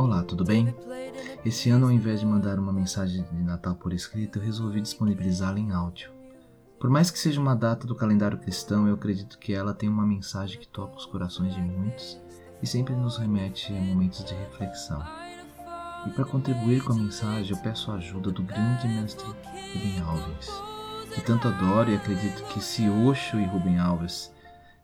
Olá, tudo bem? Esse ano, ao invés de mandar uma mensagem de Natal por escrito, eu resolvi disponibilizá-la em áudio. Por mais que seja uma data do calendário cristão, eu acredito que ela tem uma mensagem que toca os corações de muitos e sempre nos remete a momentos de reflexão. E para contribuir com a mensagem, eu peço a ajuda do grande mestre Rubem Alves, que tanto adoro e acredito que se Osho e Rubem Alves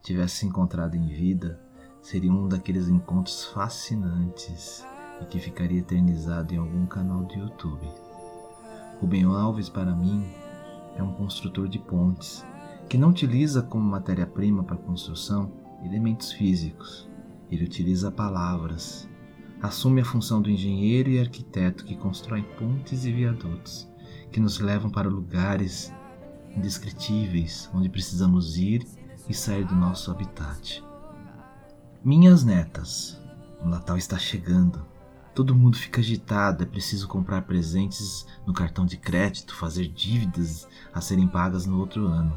tivessem se encontrado em vida, seria um daqueles encontros fascinantes e que ficaria eternizado em algum canal do YouTube. Rubem Alves, para mim, é um construtor de pontes que não utiliza como matéria-prima para construção elementos físicos. Ele utiliza palavras. Assume a função do engenheiro e arquiteto que constrói pontes e viadutos que nos levam para lugares indescritíveis onde precisamos ir e sair do nosso habitat. Minhas netas, o Natal está chegando. Todo mundo fica agitado, é preciso comprar presentes no cartão de crédito, fazer dívidas a serem pagas no outro ano,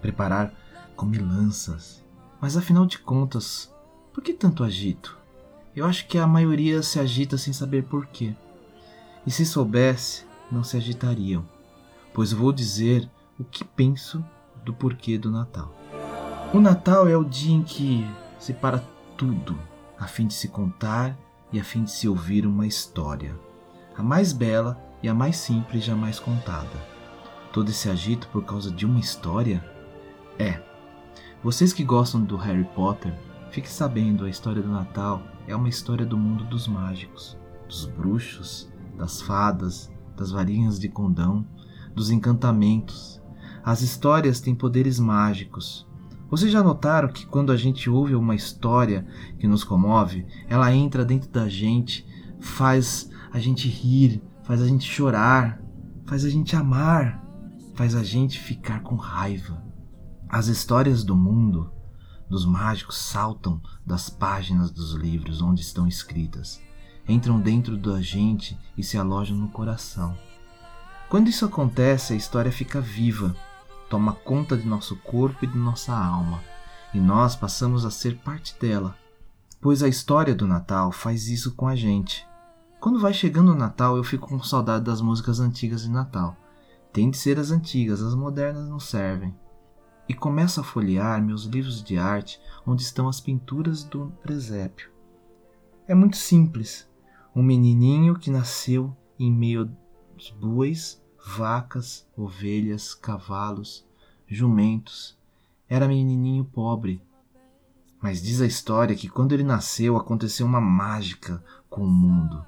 preparar comilanças. Mas afinal de contas, por que tanto agito? Eu acho que a maioria se agita sem saber porquê. E se soubesse, não se agitariam, pois vou dizer o que penso do porquê do Natal. O Natal é o dia em que se para tudo a fim de se contar e a fim de se ouvir uma história, a mais bela e a mais simples jamais contada. Todo esse agito por causa de uma história? É. Vocês que gostam do Harry Potter, fiquem sabendo, a história do Natal é uma história do mundo dos mágicos, dos bruxos, das fadas, das varinhas de condão, dos encantamentos. As histórias têm poderes mágicos vocês já notaram que quando a gente ouve uma história que nos comove, ela entra dentro da gente, faz a gente rir, faz a gente chorar, faz a gente amar, faz a gente ficar com raiva. As histórias do mundo, dos mágicos, saltam das páginas dos livros onde estão escritas, entram dentro da gente e se alojam no coração. Quando isso acontece, a história fica viva toma conta de nosso corpo e de nossa alma, e nós passamos a ser parte dela. Pois a história do Natal faz isso com a gente. Quando vai chegando o Natal, eu fico com saudade das músicas antigas de Natal. Tem de ser as antigas, as modernas não servem. E começo a folhear meus livros de arte onde estão as pinturas do presépio. É muito simples. Um menininho que nasceu em meio aos bois vacas, ovelhas, cavalos, jumentos. Era menininho pobre. Mas diz a história que quando ele nasceu aconteceu uma mágica com o mundo.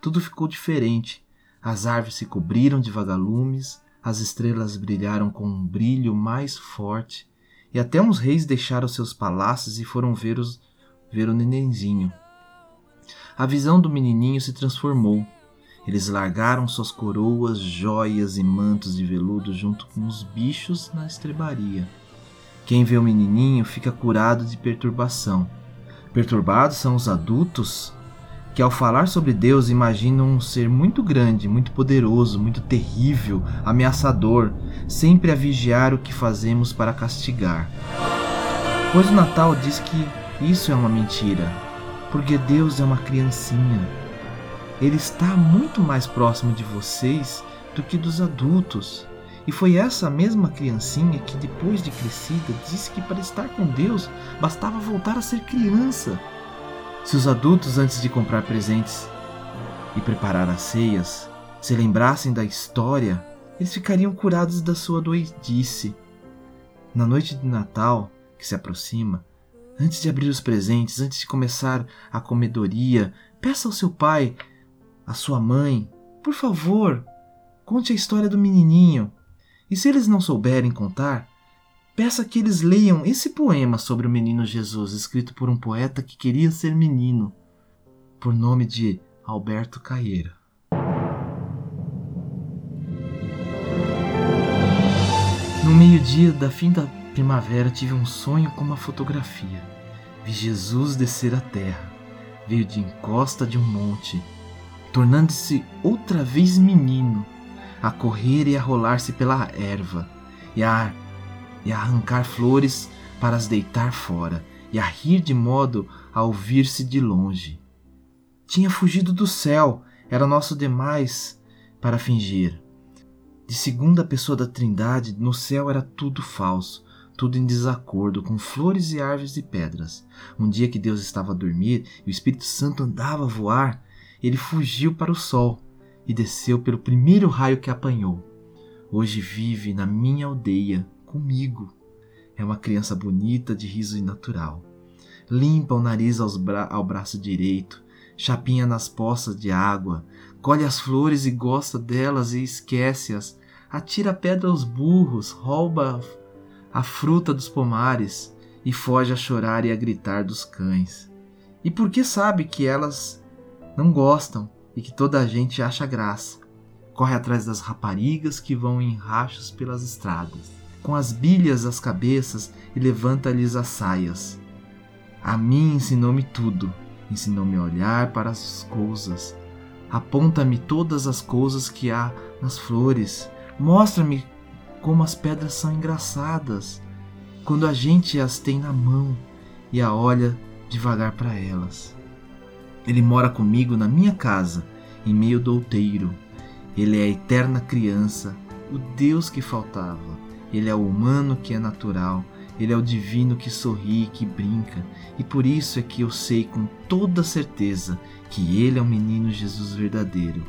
Tudo ficou diferente. As árvores se cobriram de vagalumes, as estrelas brilharam com um brilho mais forte, e até uns reis deixaram seus palácios e foram ver, os, ver o nenenzinho. A visão do menininho se transformou. Eles largaram suas coroas, joias e mantos de veludo junto com os bichos na estrebaria. Quem vê o menininho fica curado de perturbação. Perturbados são os adultos que, ao falar sobre Deus, imaginam um ser muito grande, muito poderoso, muito terrível, ameaçador, sempre a vigiar o que fazemos para castigar. Pois o Natal diz que isso é uma mentira, porque Deus é uma criancinha ele está muito mais próximo de vocês do que dos adultos. E foi essa mesma criancinha que, depois de crescida, disse que para estar com Deus bastava voltar a ser criança. Se os adultos, antes de comprar presentes e preparar as ceias, se lembrassem da história, eles ficariam curados da sua doidice. Na noite de Natal, que se aproxima, antes de abrir os presentes, antes de começar a comedoria, peça ao seu pai a sua mãe, por favor, conte a história do menininho. E se eles não souberem contar, peça que eles leiam esse poema sobre o menino Jesus, escrito por um poeta que queria ser menino, por nome de Alberto Caieira. No meio-dia da fim da primavera tive um sonho com uma fotografia. Vi Jesus descer a terra. Veio de encosta de um monte tornando-se outra vez menino, a correr e a rolar-se pela erva, e a, e a arrancar flores para as deitar fora, e a rir de modo a ouvir-se de longe. tinha fugido do céu, era nosso demais para fingir. De segunda pessoa da Trindade, no céu era tudo falso, tudo em desacordo, com flores e árvores e pedras. Um dia que Deus estava a dormir e o Espírito Santo andava a voar, ele fugiu para o sol e desceu pelo primeiro raio que apanhou. Hoje vive na minha aldeia comigo. É uma criança bonita, de riso natural. Limpa o nariz bra ao braço direito, chapinha nas poças de água, colhe as flores e gosta delas e esquece-as, atira pedra aos burros, rouba a fruta dos pomares e foge a chorar e a gritar dos cães. E porque sabe que elas não gostam e que toda a gente acha graça. Corre atrás das raparigas que vão em rachos pelas estradas, com as bilhas às cabeças e levanta-lhes as saias. A mim ensinou-me tudo, ensinou-me a olhar para as coisas. Aponta-me todas as coisas que há nas flores. Mostra-me como as pedras são engraçadas quando a gente as tem na mão e a olha devagar para elas. Ele mora comigo na minha casa, em meio do outeiro. Ele é a eterna criança, o Deus que faltava. Ele é o humano que é natural, ele é o divino que sorri e que brinca, e por isso é que eu sei com toda certeza que ele é o menino Jesus verdadeiro.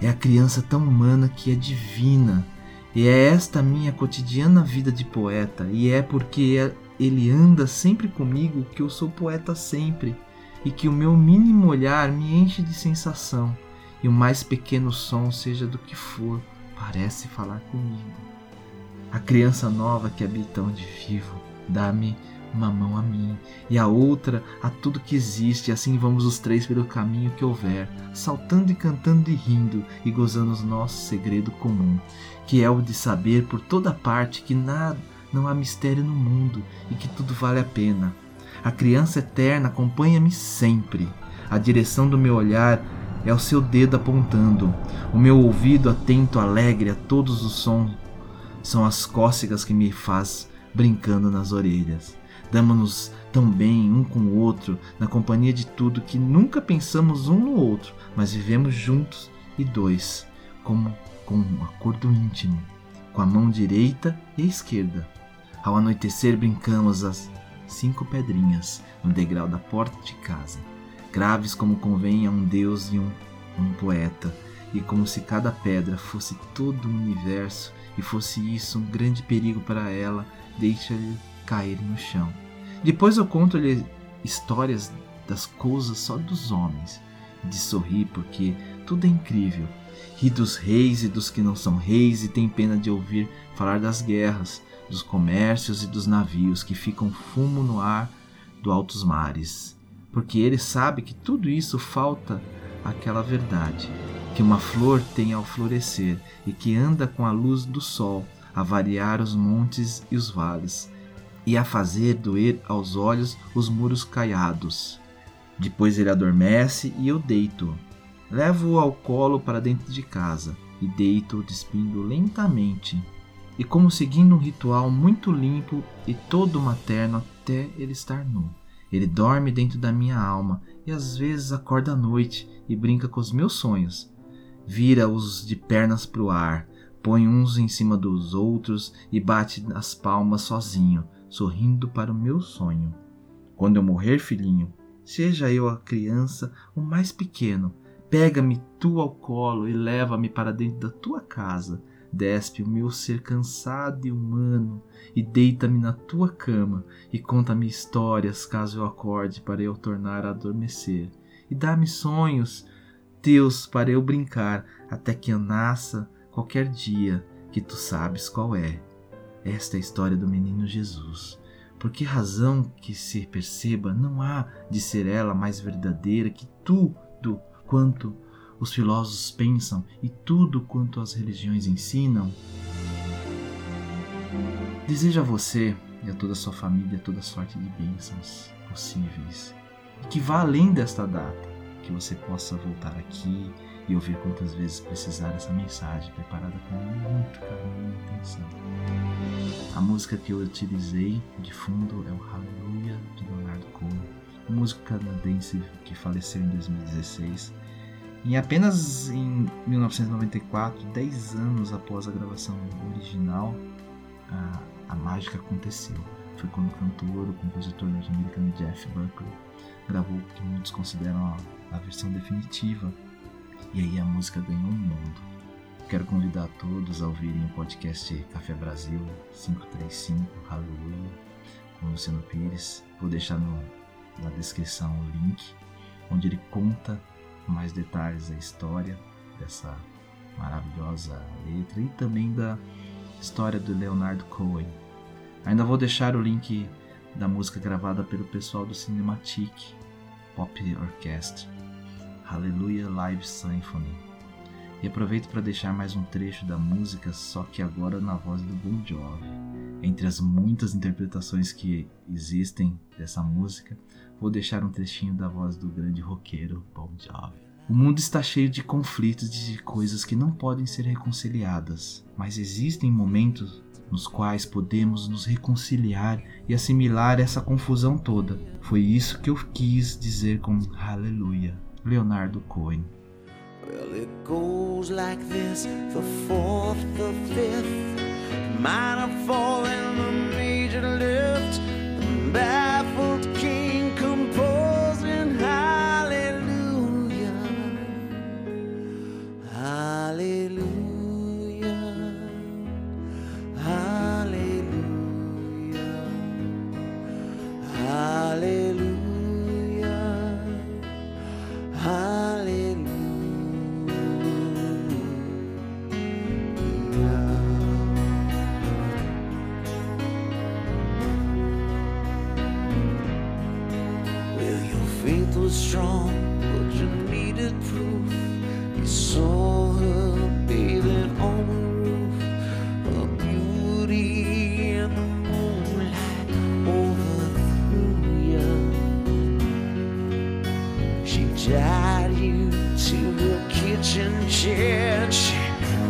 É a criança tão humana que é divina, e é esta minha cotidiana vida de poeta, e é porque ele anda sempre comigo que eu sou poeta sempre, e que o meu mínimo olhar me enche de sensação, e o mais pequeno som, seja do que for, parece falar comigo. A criança nova que habita onde vivo, dá-me uma mão a mim e a outra a tudo que existe, e assim vamos os três pelo caminho que houver, saltando e cantando e rindo e gozando o nosso segredo comum, que é o de saber por toda parte que nada, não há mistério no mundo e que tudo vale a pena. A criança eterna acompanha-me sempre. A direção do meu olhar é o seu dedo apontando, o meu ouvido atento, alegre a todos os sons são as cócegas que me faz brincando nas orelhas. Damos-nos tão bem um com o outro, na companhia de tudo que nunca pensamos um no outro, mas vivemos juntos e dois, como com um acordo íntimo, com a mão direita e esquerda. Ao anoitecer brincamos as cinco pedrinhas no degrau da porta de casa, graves como convém a um deus e um, um poeta, e como se cada pedra fosse todo o universo e fosse isso um grande perigo para ela, deixa-lhe cair no chão. Depois eu conto-lhe histórias das coisas só dos homens, de sorrir porque tudo é incrível. Ri dos reis e dos que não são reis e tem pena de ouvir falar das guerras, dos comércios e dos navios que ficam fumo no ar do altos mares, porque ele sabe que tudo isso falta aquela verdade que uma flor tem ao florescer e que anda com a luz do sol a variar os montes e os vales e a fazer doer aos olhos os muros caiados. Depois ele adormece e eu deito. Levo-o ao colo para dentro de casa e deito-o despindo lentamente e como seguindo um ritual muito limpo e todo materno até ele estar nu. Ele dorme dentro da minha alma e às vezes acorda à noite e brinca com os meus sonhos vira-os de pernas para o ar, põe uns em cima dos outros e bate as palmas sozinho, sorrindo para o meu sonho. Quando eu morrer, filhinho, seja eu a criança, o mais pequeno, pega-me tu ao colo e leva-me para dentro da tua casa. Despe o meu ser cansado e humano e deita-me na tua cama e conta-me histórias caso eu acorde para eu tornar a adormecer. E dá-me sonhos Deus para eu brincar até que eu nasça qualquer dia que tu sabes qual é. Esta é a história do menino Jesus. Por que razão que se perceba não há de ser ela mais verdadeira que tudo quanto os filósofos pensam e tudo quanto as religiões ensinam? Desejo a você e a toda a sua família toda sorte de bênçãos possíveis e que vá além desta data que você possa voltar aqui e ouvir quantas vezes precisar essa mensagem preparada com muito carinho e atenção. A música que eu utilizei de fundo é o Hallelujah de Leonardo Cohen. músico canadense que faleceu em 2016. Em apenas em 1994, 10 anos após a gravação original, a, a mágica aconteceu. Foi quando o cantor, o compositor norte-americano Jeff Buckley gravou o que muitos consideram a, a versão definitiva. E aí a música ganhou um mundo. Quero convidar todos a ouvirem o podcast Café Brasil 535, Hallelujah, com Luciano Pires. Vou deixar no, na descrição o link, onde ele conta com mais detalhes da história dessa maravilhosa letra e também da história do Leonardo Cohen. Ainda vou deixar o link da música gravada pelo pessoal do Cinematic Pop Orchestra, Hallelujah Live Symphony. E aproveito para deixar mais um trecho da música, só que agora na voz do Bon Jovi. Entre as muitas interpretações que existem dessa música, vou deixar um trechinho da voz do grande roqueiro Bon Jovi. O mundo está cheio de conflitos e de coisas que não podem ser reconciliadas, mas existem momentos nos quais podemos nos reconciliar e assimilar essa confusão toda. Foi isso que eu quis dizer com Aleluia. Leonardo Cohen. Well, it goes like this, the fourth, the fifth, minor fall and the tied you to the kitchen chair. She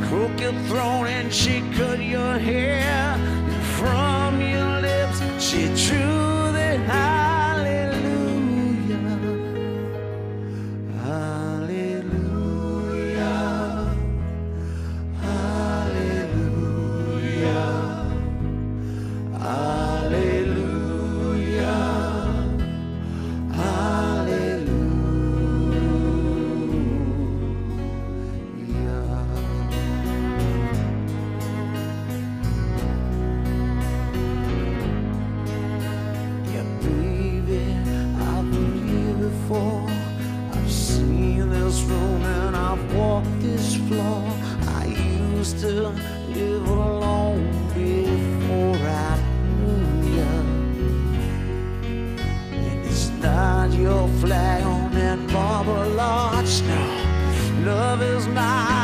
broke your throat and she cut your hair. And from your lips, she drew. Flag on that marble arch now. Love is my